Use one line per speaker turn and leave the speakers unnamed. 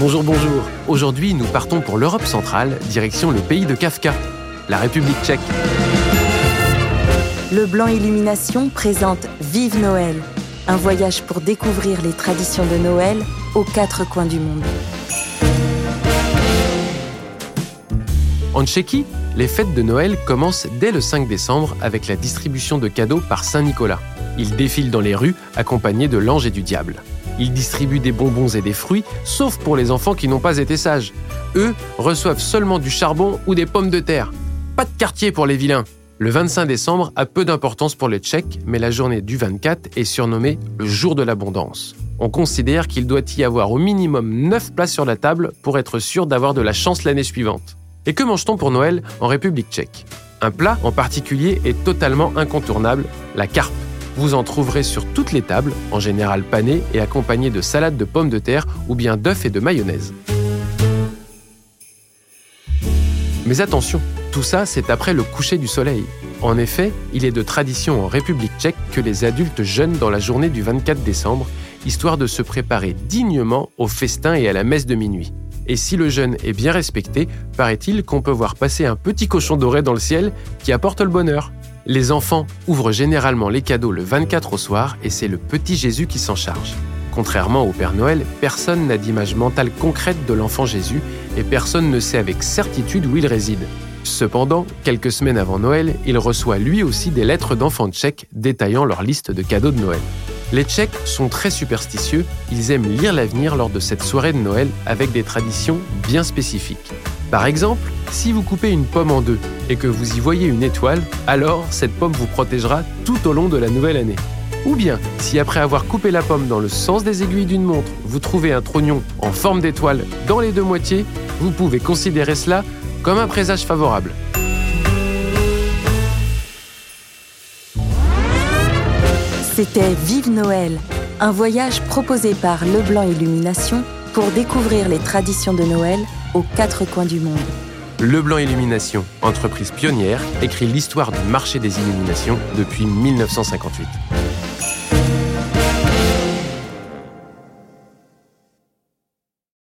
Bonjour, bonjour. Aujourd'hui, nous partons pour l'Europe centrale, direction le pays de Kafka, la République tchèque.
Le Blanc Illumination présente Vive Noël, un voyage pour découvrir les traditions de Noël aux quatre coins du monde.
En Tchéquie, les fêtes de Noël commencent dès le 5 décembre avec la distribution de cadeaux par Saint-Nicolas. Il défile dans les rues accompagné de l'ange et du diable. Il distribue des bonbons et des fruits, sauf pour les enfants qui n'ont pas été sages. Eux reçoivent seulement du charbon ou des pommes de terre. Pas de quartier pour les vilains. Le 25 décembre a peu d'importance pour les Tchèques, mais la journée du 24 est surnommée le jour de l'abondance. On considère qu'il doit y avoir au minimum 9 places sur la table pour être sûr d'avoir de la chance l'année suivante. Et que mange-t-on pour Noël en République tchèque? Un plat en particulier est totalement incontournable, la carpe. Vous en trouverez sur toutes les tables, en général panées et accompagnées de salades de pommes de terre ou bien d'œufs et de mayonnaise. Mais attention, tout ça c'est après le coucher du soleil. En effet, il est de tradition en République tchèque que les adultes jeûnent dans la journée du 24 décembre, histoire de se préparer dignement au festin et à la messe de minuit. Et si le jeûne est bien respecté, paraît-il qu'on peut voir passer un petit cochon doré dans le ciel qui apporte le bonheur. Les enfants ouvrent généralement les cadeaux le 24 au soir et c'est le petit Jésus qui s'en charge. Contrairement au Père Noël, personne n'a d'image mentale concrète de l'enfant Jésus et personne ne sait avec certitude où il réside. Cependant, quelques semaines avant Noël, il reçoit lui aussi des lettres d'enfants tchèques détaillant leur liste de cadeaux de Noël. Les Tchèques sont très superstitieux, ils aiment lire l'avenir lors de cette soirée de Noël avec des traditions bien spécifiques. Par exemple, si vous coupez une pomme en deux et que vous y voyez une étoile, alors cette pomme vous protégera tout au long de la nouvelle année. Ou bien, si après avoir coupé la pomme dans le sens des aiguilles d'une montre, vous trouvez un trognon en forme d'étoile dans les deux moitiés, vous pouvez considérer cela comme un présage favorable.
C'était Vive Noël, un voyage proposé par Leblanc Illumination pour découvrir les traditions de Noël aux quatre coins du monde.
Leblanc Illumination, entreprise pionnière, écrit l'histoire du marché des illuminations depuis 1958.